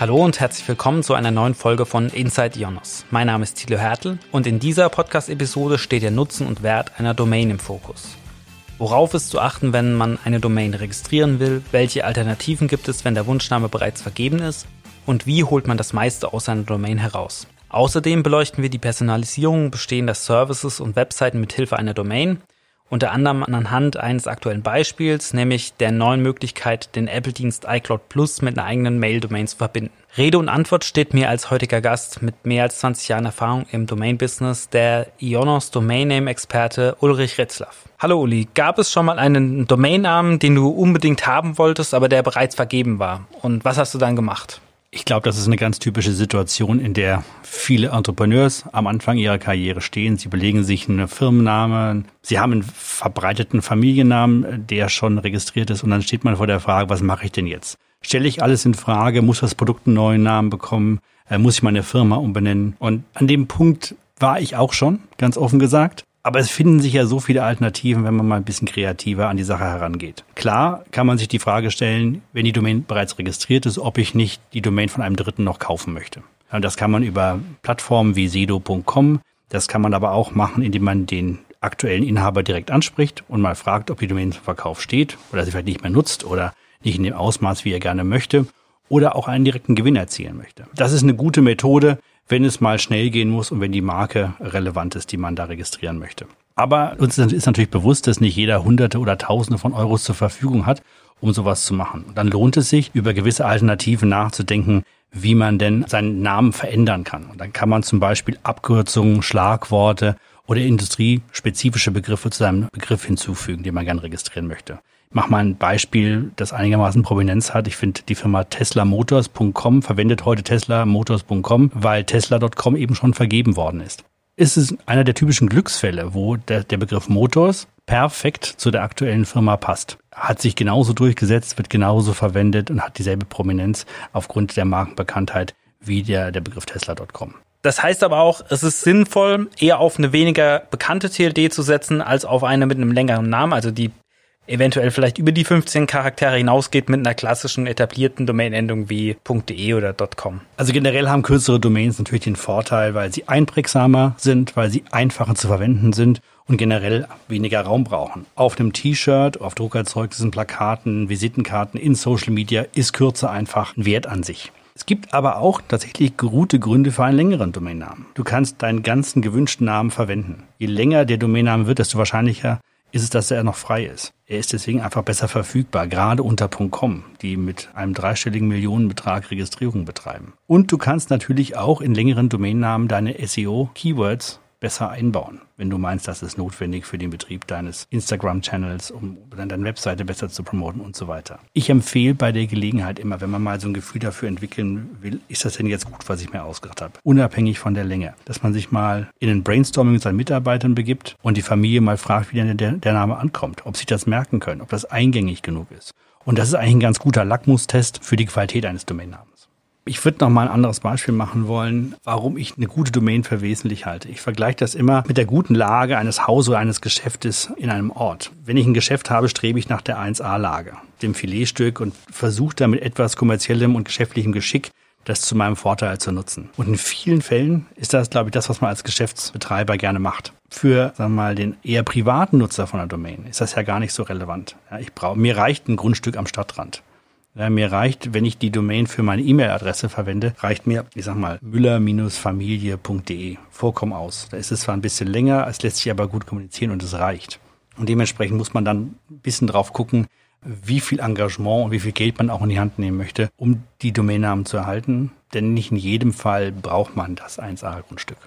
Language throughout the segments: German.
Hallo und herzlich willkommen zu einer neuen Folge von Inside Ionos. Mein Name ist Thilo Hertel und in dieser Podcast-Episode steht der Nutzen und Wert einer Domain im Fokus. Worauf ist zu achten, wenn man eine Domain registrieren will? Welche Alternativen gibt es, wenn der Wunschname bereits vergeben ist? Und wie holt man das meiste aus einer Domain heraus? Außerdem beleuchten wir die Personalisierung bestehender Services und Webseiten mit Hilfe einer Domain unter anderem anhand eines aktuellen Beispiels, nämlich der neuen Möglichkeit, den Apple-Dienst iCloud Plus mit einer eigenen Mail-Domain zu verbinden. Rede und Antwort steht mir als heutiger Gast mit mehr als 20 Jahren Erfahrung im Domain-Business, der Ionos Domain-Name-Experte Ulrich Retzlaff. Hallo Uli, gab es schon mal einen Domainnamen, den du unbedingt haben wolltest, aber der bereits vergeben war? Und was hast du dann gemacht? Ich glaube, das ist eine ganz typische Situation, in der viele Entrepreneurs am Anfang ihrer Karriere stehen. Sie belegen sich einen Firmennamen, sie haben einen verbreiteten Familiennamen, der schon registriert ist und dann steht man vor der Frage, was mache ich denn jetzt? Stelle ich alles in Frage? Muss das Produkt einen neuen Namen bekommen? Äh, muss ich meine Firma umbenennen? Und an dem Punkt war ich auch schon, ganz offen gesagt. Aber es finden sich ja so viele Alternativen, wenn man mal ein bisschen kreativer an die Sache herangeht. Klar kann man sich die Frage stellen, wenn die Domain bereits registriert ist, ob ich nicht die Domain von einem Dritten noch kaufen möchte. Das kann man über Plattformen wie sedo.com. Das kann man aber auch machen, indem man den aktuellen Inhaber direkt anspricht und mal fragt, ob die Domain zum Verkauf steht oder sie vielleicht nicht mehr nutzt oder nicht in dem Ausmaß, wie er gerne möchte oder auch einen direkten Gewinn erzielen möchte. Das ist eine gute Methode, wenn es mal schnell gehen muss und wenn die Marke relevant ist, die man da registrieren möchte. Aber uns ist natürlich bewusst, dass nicht jeder Hunderte oder Tausende von Euros zur Verfügung hat, um sowas zu machen. Und dann lohnt es sich, über gewisse Alternativen nachzudenken, wie man denn seinen Namen verändern kann. Und dann kann man zum Beispiel Abkürzungen, Schlagworte oder industriespezifische Begriffe zu seinem Begriff hinzufügen, den man gerne registrieren möchte mach mal ein Beispiel, das einigermaßen Prominenz hat. Ich finde, die Firma teslamotors.com verwendet heute teslamotors.com, weil tesla.com eben schon vergeben worden ist. Es ist einer der typischen Glücksfälle, wo der, der Begriff Motors perfekt zu der aktuellen Firma passt. Hat sich genauso durchgesetzt, wird genauso verwendet und hat dieselbe Prominenz aufgrund der Markenbekanntheit wie der, der Begriff Tesla.com. Das heißt aber auch, es ist sinnvoll, eher auf eine weniger bekannte TLD zu setzen, als auf eine mit einem längeren Namen. Also die eventuell vielleicht über die 15 Charaktere hinausgeht mit einer klassischen etablierten Domainendung wie .de oder .com. Also generell haben kürzere Domains natürlich den Vorteil, weil sie einprägsamer sind, weil sie einfacher zu verwenden sind und generell weniger Raum brauchen. Auf einem T-Shirt, auf Druckerzeugnissen, Plakaten, Visitenkarten, in Social Media ist Kürze einfach ein Wert an sich. Es gibt aber auch tatsächlich gute Gründe für einen längeren Domainnamen. Du kannst deinen ganzen gewünschten Namen verwenden. Je länger der Domainname wird, desto wahrscheinlicher ist es, dass er noch frei ist. Er ist deswegen einfach besser verfügbar, gerade unter .com, die mit einem dreistelligen Millionenbetrag Registrierung betreiben. Und du kannst natürlich auch in längeren Domainnamen deine SEO-Keywords besser einbauen, wenn du meinst, das ist notwendig für den Betrieb deines Instagram-Channels, um dann deine Webseite besser zu promoten und so weiter. Ich empfehle bei der Gelegenheit immer, wenn man mal so ein Gefühl dafür entwickeln will, ist das denn jetzt gut, was ich mir ausgedacht habe, unabhängig von der Länge, dass man sich mal in ein Brainstorming mit seinen Mitarbeitern begibt und die Familie mal fragt, wie der, der Name ankommt, ob sie das merken können, ob das eingängig genug ist. Und das ist eigentlich ein ganz guter Lackmustest für die Qualität eines Domainnamens. Ich würde noch mal ein anderes Beispiel machen wollen, warum ich eine gute Domain für wesentlich halte. Ich vergleiche das immer mit der guten Lage eines Hauses oder eines Geschäftes in einem Ort. Wenn ich ein Geschäft habe, strebe ich nach der 1A-Lage, dem Filetstück und versuche da mit etwas kommerziellem und geschäftlichem Geschick das zu meinem Vorteil zu nutzen. Und in vielen Fällen ist das, glaube ich, das, was man als Geschäftsbetreiber gerne macht. Für, sagen wir mal, den eher privaten Nutzer von einer Domain ist das ja gar nicht so relevant. Ja, ich brauche, mir reicht ein Grundstück am Stadtrand. Ja, mir reicht, wenn ich die Domain für meine E-Mail-Adresse verwende, reicht mir, ich sag mal, müller-familie.de vollkommen aus. Da ist es zwar ein bisschen länger, es lässt sich aber gut kommunizieren und es reicht. Und dementsprechend muss man dann ein bisschen drauf gucken, wie viel Engagement und wie viel Geld man auch in die Hand nehmen möchte, um die Domainnamen zu erhalten. Denn nicht in jedem Fall braucht man das 1A-Grundstück.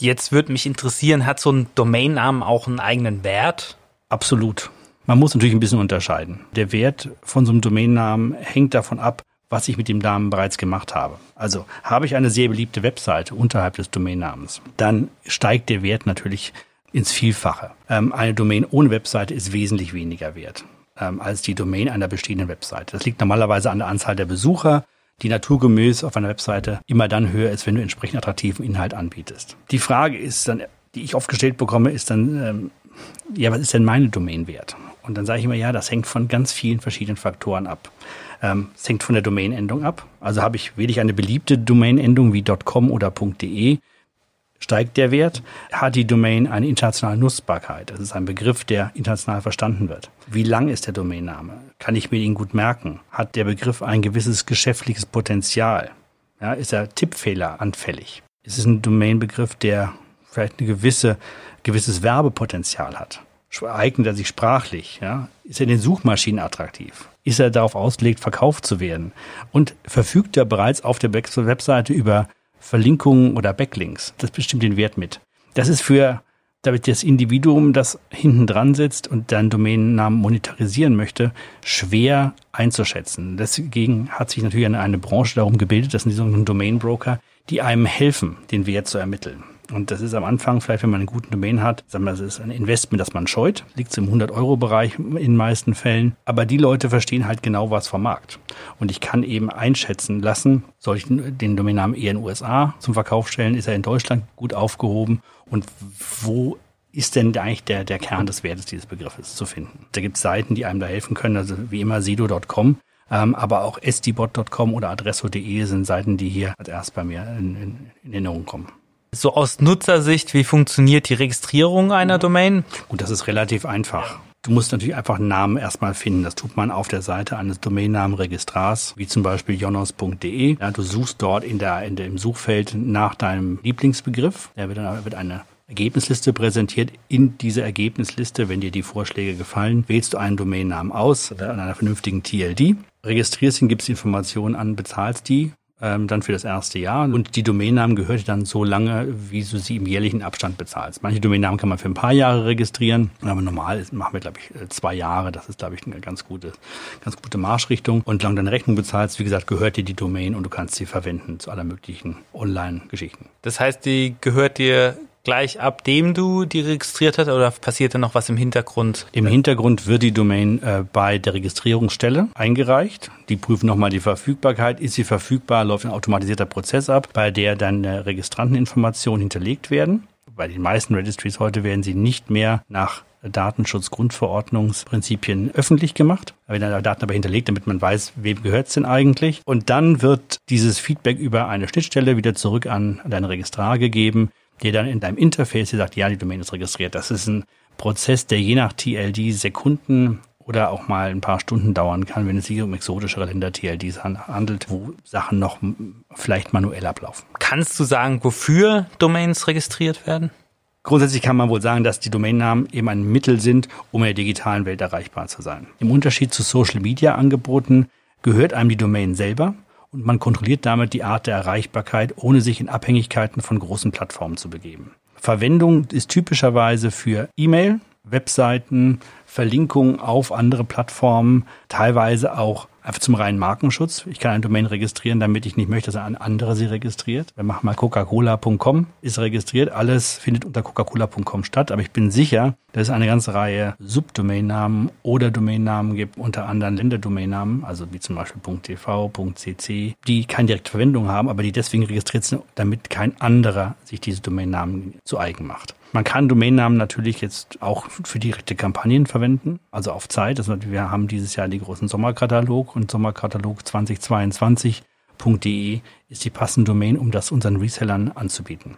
Jetzt würde mich interessieren, hat so ein Domainnamen auch einen eigenen Wert? Absolut. Man muss natürlich ein bisschen unterscheiden. Der Wert von so einem Domainnamen hängt davon ab, was ich mit dem Namen bereits gemacht habe. Also habe ich eine sehr beliebte Webseite unterhalb des Domainnamens, dann steigt der Wert natürlich ins Vielfache. Ähm, eine Domain ohne Webseite ist wesentlich weniger wert ähm, als die Domain einer bestehenden Webseite. Das liegt normalerweise an der Anzahl der Besucher, die naturgemäß auf einer Webseite immer dann höher ist, wenn du entsprechend attraktiven Inhalt anbietest. Die Frage ist dann, die ich oft gestellt bekomme, ist dann, ähm, ja, was ist denn meine Domain wert? Und dann sage ich immer, ja, das hängt von ganz vielen verschiedenen Faktoren ab. Ähm, es hängt von der Domainendung ab. Also habe ich, wähle ich eine beliebte Domainendung wie .com oder .de, steigt der Wert. Hat die Domain eine internationale Nutzbarkeit? Das ist ein Begriff, der international verstanden wird. Wie lang ist der Domainname? Kann ich mir ihn gut merken? Hat der Begriff ein gewisses geschäftliches Potenzial? Ja, ist er Tippfehler anfällig? Ist es ein Domainbegriff, der vielleicht ein gewisse, gewisses Werbepotenzial hat? Eignet er sich sprachlich? Ja? Ist er in den Suchmaschinen attraktiv? Ist er darauf ausgelegt, verkauft zu werden? Und verfügt er bereits auf der Webseite über Verlinkungen oder Backlinks? Das bestimmt den Wert mit. Das ist für damit das Individuum, das hinten dran sitzt und deinen Domainnamen monetarisieren möchte, schwer einzuschätzen. Deswegen hat sich natürlich eine, eine Branche darum gebildet, das sind die sogenannten Domain Broker, die einem helfen, den Wert zu ermitteln. Und das ist am Anfang, vielleicht wenn man einen guten Domain hat, sagen wir, das ist ein Investment, das man scheut, liegt im 100-Euro-Bereich in den meisten Fällen. Aber die Leute verstehen halt genau was vom Markt. Und ich kann eben einschätzen lassen, soll ich den Domainnamen eher in den USA zum Verkauf stellen, ist er in Deutschland gut aufgehoben und wo ist denn eigentlich der, der Kern des Wertes dieses Begriffes zu finden? Da gibt es Seiten, die einem da helfen können, also wie immer sido.com, ähm, aber auch sdbot.com oder adresso.de sind Seiten, die hier als erst bei mir in, in, in Erinnerung kommen. So aus Nutzersicht, wie funktioniert die Registrierung einer Domain? Gut, das ist relativ einfach. Du musst natürlich einfach einen Namen erstmal finden. Das tut man auf der Seite eines Domainnamenregistrars, wie zum Beispiel jonos.de. Ja, du suchst dort in der, in der, im Suchfeld nach deinem Lieblingsbegriff. Da wird dann wird eine Ergebnisliste präsentiert. In dieser Ergebnisliste, wenn dir die Vorschläge gefallen, wählst du einen Domainnamen aus an einer vernünftigen TLD, registrierst ihn, gibst Informationen an, bezahlst die ähm, dann für das erste Jahr. Und die Domainnamen gehört dann so lange, wie du sie im jährlichen Abstand bezahlst. Manche Domainnamen kann man für ein paar Jahre registrieren, aber normal machen wir, glaube ich, äh, zwei Jahre. Das ist, glaube ich, eine ganz gute, ganz gute Marschrichtung. Und solange deine Rechnung bezahlst, wie gesagt, gehört dir die Domain und du kannst sie verwenden zu aller möglichen Online-Geschichten. Das heißt, die gehört dir gleich ab dem du die registriert hast oder passiert da noch was im Hintergrund? Im Hintergrund wird die Domain äh, bei der Registrierungsstelle eingereicht. Die prüfen nochmal die Verfügbarkeit. Ist sie verfügbar, läuft ein automatisierter Prozess ab, bei der dann äh, Registranteninformationen hinterlegt werden. Bei den meisten Registries heute werden sie nicht mehr nach Datenschutzgrundverordnungsprinzipien öffentlich gemacht. Da werden Daten aber hinterlegt, damit man weiß, wem gehört es denn eigentlich. Und dann wird dieses Feedback über eine Schnittstelle wieder zurück an deinen Registrar gegeben, der dann in deinem Interface sagt, ja, die Domain ist registriert. Das ist ein Prozess, der je nach TLD Sekunden oder auch mal ein paar Stunden dauern kann, wenn es sich um exotischere Länder TLDs handelt, wo Sachen noch vielleicht manuell ablaufen. Kannst du sagen, wofür Domains registriert werden? Grundsätzlich kann man wohl sagen, dass die Domainnamen eben ein Mittel sind, um in der digitalen Welt erreichbar zu sein. Im Unterschied zu Social Media Angeboten gehört einem die Domain selber und man kontrolliert damit die Art der Erreichbarkeit, ohne sich in Abhängigkeiten von großen Plattformen zu begeben. Verwendung ist typischerweise für E-Mail, Webseiten, Verlinkungen auf andere Plattformen, teilweise auch einfach zum reinen Markenschutz. Ich kann ein Domain registrieren, damit ich nicht möchte, dass ein anderer sie registriert. Wir machen mal coca-cola.com, ist registriert. Alles findet unter coca-cola.com statt. Aber ich bin sicher, dass es eine ganze Reihe Subdomainnamen oder Domainnamen gibt, unter anderem Länderdomainnamen, also wie zum Beispiel .tv, .cc, die keine direkte Verwendung haben, aber die deswegen registriert sind, damit kein anderer sich diese Domainnamen zu eigen macht. Man kann Domainnamen natürlich jetzt auch für direkte Kampagnen verwenden, also auf Zeit. Also wir haben dieses Jahr den großen Sommerkatalog und Sommerkatalog 2022.de ist die passende Domain, um das unseren Resellern anzubieten.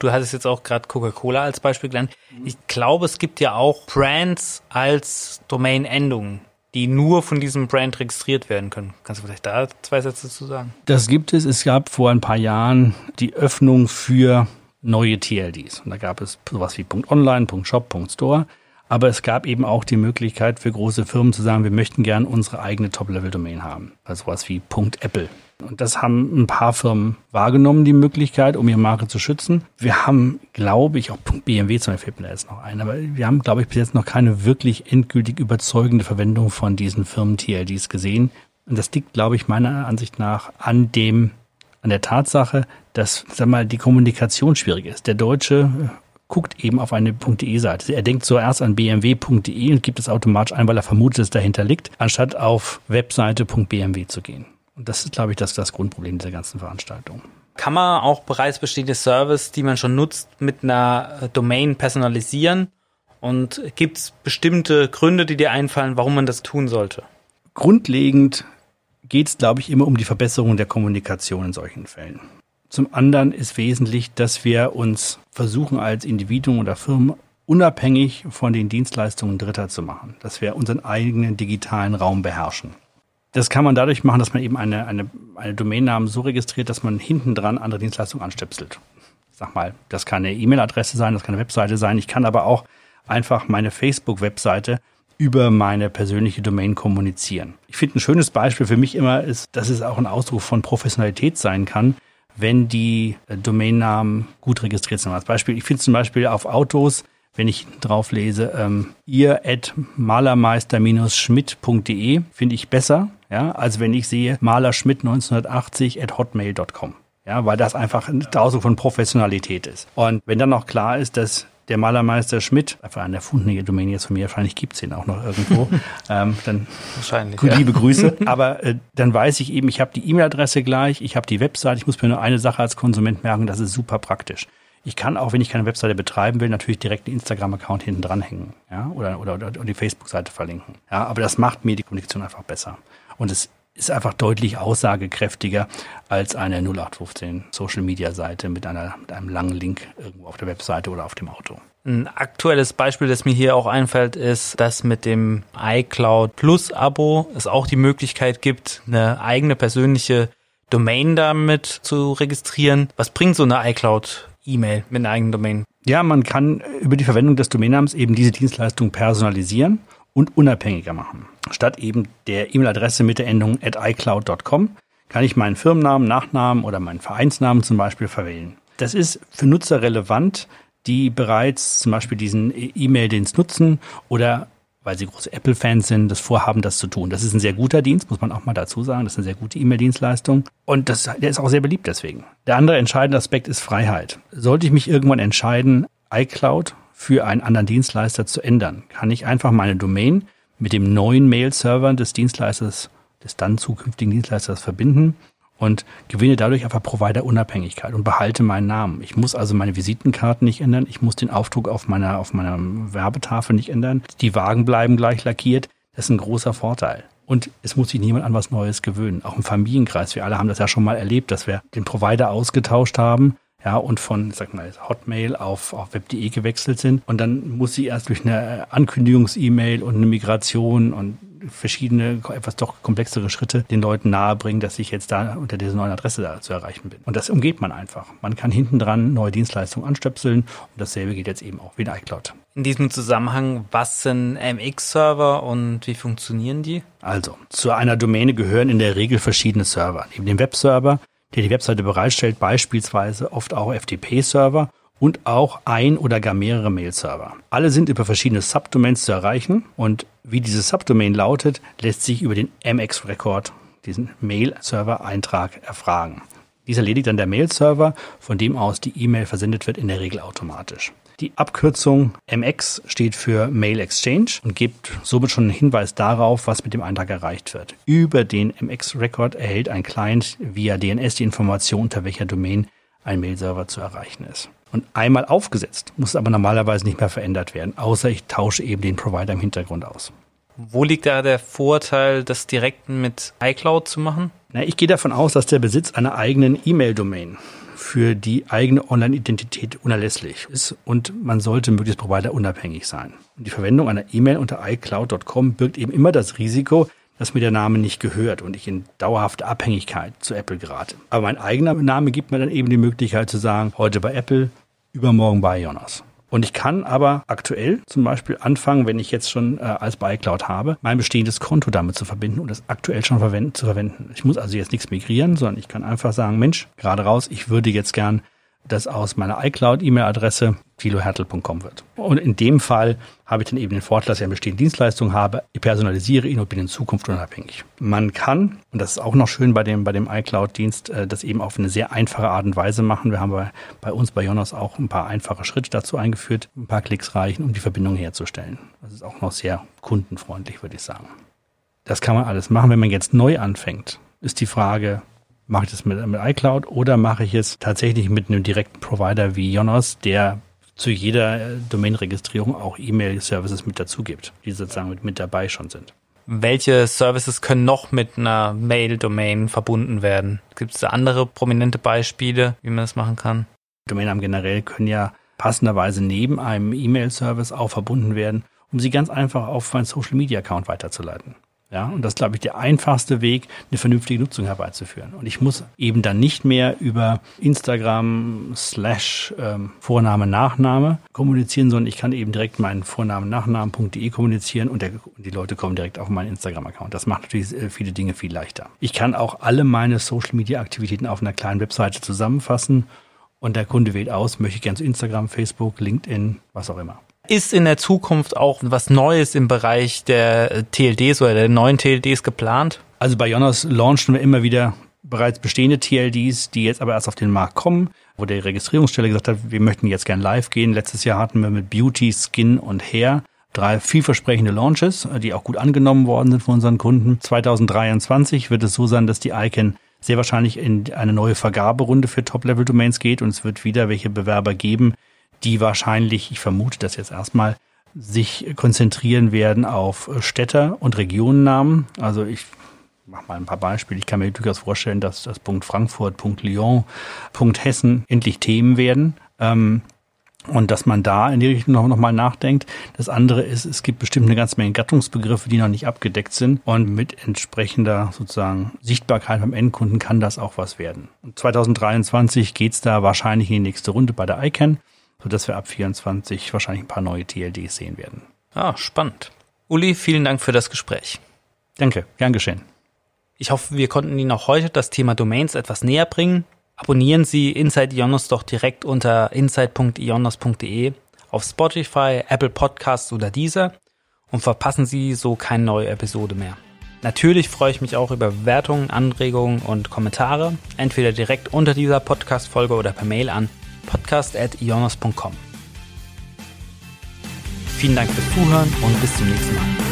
Du hattest jetzt auch gerade Coca-Cola als Beispiel genannt. Ich glaube, es gibt ja auch Brands als Domain-Endungen, die nur von diesem Brand registriert werden können. Kannst du vielleicht da zwei Sätze zu sagen? Das gibt es. Es gab vor ein paar Jahren die Öffnung für neue TLDs. Und da gab es sowas wie .online, .shop, .store. Aber es gab eben auch die Möglichkeit für große Firmen zu sagen, wir möchten gern unsere eigene Top-Level-Domain haben. Also sowas wie .apple. Und das haben ein paar Firmen wahrgenommen, die Möglichkeit, um ihre Marke zu schützen. Wir haben, glaube ich, auch .bmw zum Beispiel fällt mir da jetzt noch ein, aber wir haben, glaube ich, bis jetzt noch keine wirklich endgültig überzeugende Verwendung von diesen Firmen-TLDs gesehen. Und das liegt, glaube ich, meiner Ansicht nach an dem an der Tatsache, dass sag mal, die Kommunikation schwierig ist. Der Deutsche äh, guckt eben auf eine .de-Seite. Er denkt zuerst an bmw.de und gibt es automatisch ein, weil er vermutet, dass es dahinter liegt, anstatt auf Webseite.bmw zu gehen. Und das ist, glaube ich, das, das Grundproblem dieser ganzen Veranstaltung. Kann man auch bereits bestehende Service, die man schon nutzt, mit einer äh, Domain personalisieren Und gibt es bestimmte Gründe, die dir einfallen, warum man das tun sollte? Grundlegend geht es, glaube ich, immer um die Verbesserung der Kommunikation in solchen Fällen. Zum anderen ist wesentlich, dass wir uns versuchen, als Individuum oder Firmen unabhängig von den Dienstleistungen Dritter zu machen, dass wir unseren eigenen digitalen Raum beherrschen. Das kann man dadurch machen, dass man eben eine, eine, eine Domainnamen so registriert, dass man hinten dran andere Dienstleistungen anstöpselt. sag mal, das kann eine E-Mail-Adresse sein, das kann eine Webseite sein. Ich kann aber auch einfach meine Facebook-Webseite über meine persönliche Domain kommunizieren. Ich finde ein schönes Beispiel für mich immer ist, dass es auch ein Ausdruck von Professionalität sein kann, wenn die äh, Domainnamen gut registriert sind. Als Beispiel, ich finde zum Beispiel auf Autos, wenn ich drauf lese, ähm, ihr at malermeister-schmidt.de finde ich besser, ja, als wenn ich sehe malerschmidt 1980 at hotmail.com. Ja, weil das einfach ein Ausdruck von Professionalität ist. Und wenn dann noch klar ist, dass der Malermeister Schmidt, einfach eine erfundene Domain jetzt von mir, wahrscheinlich gibt's den auch noch irgendwo. ähm, dann wahrscheinlich. Gut, ja. Liebe Grüße. Aber äh, dann weiß ich eben, ich habe die E-Mail-Adresse gleich, ich habe die Website, ich muss mir nur eine Sache als Konsument merken, das ist super praktisch. Ich kann auch, wenn ich keine Webseite betreiben will, natürlich direkt einen Instagram-Account hinten dranhängen, ja, oder, oder, oder die Facebook-Seite verlinken. Ja, aber das macht mir die Kommunikation einfach besser. Und es ist einfach deutlich aussagekräftiger als eine 0815 Social Media Seite mit einer, mit einem langen Link irgendwo auf der Webseite oder auf dem Auto. Ein aktuelles Beispiel, das mir hier auch einfällt, ist, dass mit dem iCloud Plus Abo es auch die Möglichkeit gibt, eine eigene persönliche Domain damit zu registrieren. Was bringt so eine iCloud E-Mail mit einer eigenen Domain? Ja, man kann über die Verwendung des Domainnamens eben diese Dienstleistung personalisieren und unabhängiger machen. Statt eben der E-Mail-Adresse mit der Endung at iCloud.com kann ich meinen Firmennamen, Nachnamen oder meinen Vereinsnamen zum Beispiel verwählen. Das ist für Nutzer relevant, die bereits zum Beispiel diesen E-Mail-Dienst nutzen oder weil sie große Apple-Fans sind, das vorhaben, das zu tun. Das ist ein sehr guter Dienst, muss man auch mal dazu sagen. Das ist eine sehr gute E-Mail-Dienstleistung. Und das, der ist auch sehr beliebt deswegen. Der andere entscheidende Aspekt ist Freiheit. Sollte ich mich irgendwann entscheiden, iCloud für einen anderen Dienstleister zu ändern. Kann ich einfach meine Domain mit dem neuen Mail-Server des Dienstleisters, des dann zukünftigen Dienstleisters verbinden und gewinne dadurch einfach Provider-Unabhängigkeit und behalte meinen Namen. Ich muss also meine Visitenkarten nicht ändern, ich muss den Aufdruck auf meiner, auf meiner Werbetafel nicht ändern, die Wagen bleiben gleich lackiert. Das ist ein großer Vorteil. Und es muss sich niemand an was Neues gewöhnen. Auch im Familienkreis. Wir alle haben das ja schon mal erlebt, dass wir den Provider ausgetauscht haben ja, und von, sag mal, Hotmail auf, auf web.de gewechselt sind. Und dann muss sie erst durch eine Ankündigungs-E-Mail und eine Migration und verschiedene, etwas doch komplexere Schritte den Leuten nahebringen, dass ich jetzt da unter dieser neuen Adresse da zu erreichen bin. Und das umgeht man einfach. Man kann hinten dran neue Dienstleistungen anstöpseln und dasselbe geht jetzt eben auch wie in iCloud. In diesem Zusammenhang, was sind MX-Server und wie funktionieren die? Also, zu einer Domäne gehören in der Regel verschiedene Server. Neben dem Webserver der die Webseite bereitstellt, beispielsweise oft auch FTP-Server und auch ein oder gar mehrere Mail-Server. Alle sind über verschiedene Subdomains zu erreichen und wie dieses Subdomain lautet, lässt sich über den MX-Record, diesen Mail-Server-Eintrag, erfragen. Dies erledigt dann der Mail-Server, von dem aus die E-Mail versendet wird, in der Regel automatisch. Die Abkürzung MX steht für Mail Exchange und gibt somit schon einen Hinweis darauf, was mit dem Eintrag erreicht wird. Über den MX-Record erhält ein Client via DNS die Information, unter welcher Domain ein Mail-Server zu erreichen ist. Und einmal aufgesetzt muss es aber normalerweise nicht mehr verändert werden, außer ich tausche eben den Provider im Hintergrund aus. Wo liegt da der Vorteil, das direkt mit iCloud zu machen? Na, ich gehe davon aus, dass der Besitz einer eigenen E-Mail-Domain für die eigene Online-Identität unerlässlich ist und man sollte möglichst Provider unabhängig sein. Die Verwendung einer E-Mail unter iCloud.com birgt eben immer das Risiko, dass mir der Name nicht gehört und ich in dauerhafte Abhängigkeit zu Apple gerate. Aber mein eigener Name gibt mir dann eben die Möglichkeit zu sagen, heute bei Apple, übermorgen bei Jonas. Und ich kann aber aktuell zum Beispiel anfangen, wenn ich jetzt schon äh, als bei iCloud habe, mein bestehendes Konto damit zu verbinden und das aktuell schon verwenden, zu verwenden. Ich muss also jetzt nichts migrieren, sondern ich kann einfach sagen, Mensch, gerade raus, ich würde jetzt gern das aus meiner iCloud-E-Mail-Adresse philohertel.com wird. Und in dem Fall habe ich dann eben den Vorteil, dass ich eine bestehende Dienstleistung habe. Ich personalisiere ihn und bin in Zukunft unabhängig. Man kann, und das ist auch noch schön bei dem, bei dem iCloud-Dienst, äh, das eben auf eine sehr einfache Art und Weise machen. Wir haben bei, bei uns bei Jonas auch ein paar einfache Schritte dazu eingeführt. Ein paar Klicks reichen, um die Verbindung herzustellen. Das ist auch noch sehr kundenfreundlich, würde ich sagen. Das kann man alles machen. Wenn man jetzt neu anfängt, ist die Frage, Mache ich das mit, mit iCloud oder mache ich es tatsächlich mit einem direkten Provider wie Jonas, der zu jeder äh, Domain-Registrierung auch E-Mail-Services mit dazu gibt, die sozusagen mit, mit dabei schon sind. Welche Services können noch mit einer Mail-Domain verbunden werden? Gibt es da andere prominente Beispiele, wie man das machen kann? Domainnamen generell können ja passenderweise neben einem E-Mail-Service auch verbunden werden, um sie ganz einfach auf meinen Social-Media-Account weiterzuleiten. Ja, und das ist, glaube ich, der einfachste Weg, eine vernünftige Nutzung herbeizuführen. Und ich muss eben dann nicht mehr über Instagram slash ähm, Vorname, Nachname kommunizieren, sondern ich kann eben direkt meinen Vornamen, Nachnamen.de kommunizieren und, der, und, die Leute kommen direkt auf meinen Instagram-Account. Das macht natürlich äh, viele Dinge viel leichter. Ich kann auch alle meine Social-Media-Aktivitäten auf einer kleinen Webseite zusammenfassen und der Kunde wählt aus, möchte ich gerne zu Instagram, Facebook, LinkedIn, was auch immer. Ist in der Zukunft auch was Neues im Bereich der TLDs oder der neuen TLDs geplant? Also bei Jonas launchen wir immer wieder bereits bestehende TLDs, die jetzt aber erst auf den Markt kommen, wo die Registrierungsstelle gesagt hat, wir möchten jetzt gern live gehen. Letztes Jahr hatten wir mit Beauty, Skin und Hair drei vielversprechende Launches, die auch gut angenommen worden sind von unseren Kunden. 2023 wird es so sein, dass die ICANN sehr wahrscheinlich in eine neue Vergaberunde für Top-Level-Domains geht und es wird wieder welche Bewerber geben, die wahrscheinlich, ich vermute das jetzt erstmal, sich konzentrieren werden auf Städte und Regionennamen. Also ich mache mal ein paar Beispiele. Ich kann mir durchaus vorstellen, dass das Punkt Frankfurt, Punkt Lyon, Punkt Hessen endlich Themen werden. Ähm, und dass man da in die Richtung noch, noch mal nachdenkt. Das andere ist, es gibt bestimmt eine ganze Menge Gattungsbegriffe, die noch nicht abgedeckt sind. Und mit entsprechender sozusagen Sichtbarkeit beim Endkunden kann das auch was werden. Und 2023 geht's da wahrscheinlich in die nächste Runde bei der ICANN sodass wir ab 24 wahrscheinlich ein paar neue TLDs sehen werden. Ah, spannend. Uli, vielen Dank für das Gespräch. Danke, gern geschehen. Ich hoffe, wir konnten Ihnen auch heute das Thema Domains etwas näher bringen. Abonnieren Sie Inside Ionos doch direkt unter inside.ionos.de auf Spotify, Apple Podcasts oder dieser und verpassen Sie so keine neue Episode mehr. Natürlich freue ich mich auch über Bewertungen, Anregungen und Kommentare, entweder direkt unter dieser Podcast-Folge oder per Mail an podcast.ionos.com. Vielen Dank fürs Zuhören und bis zum nächsten Mal.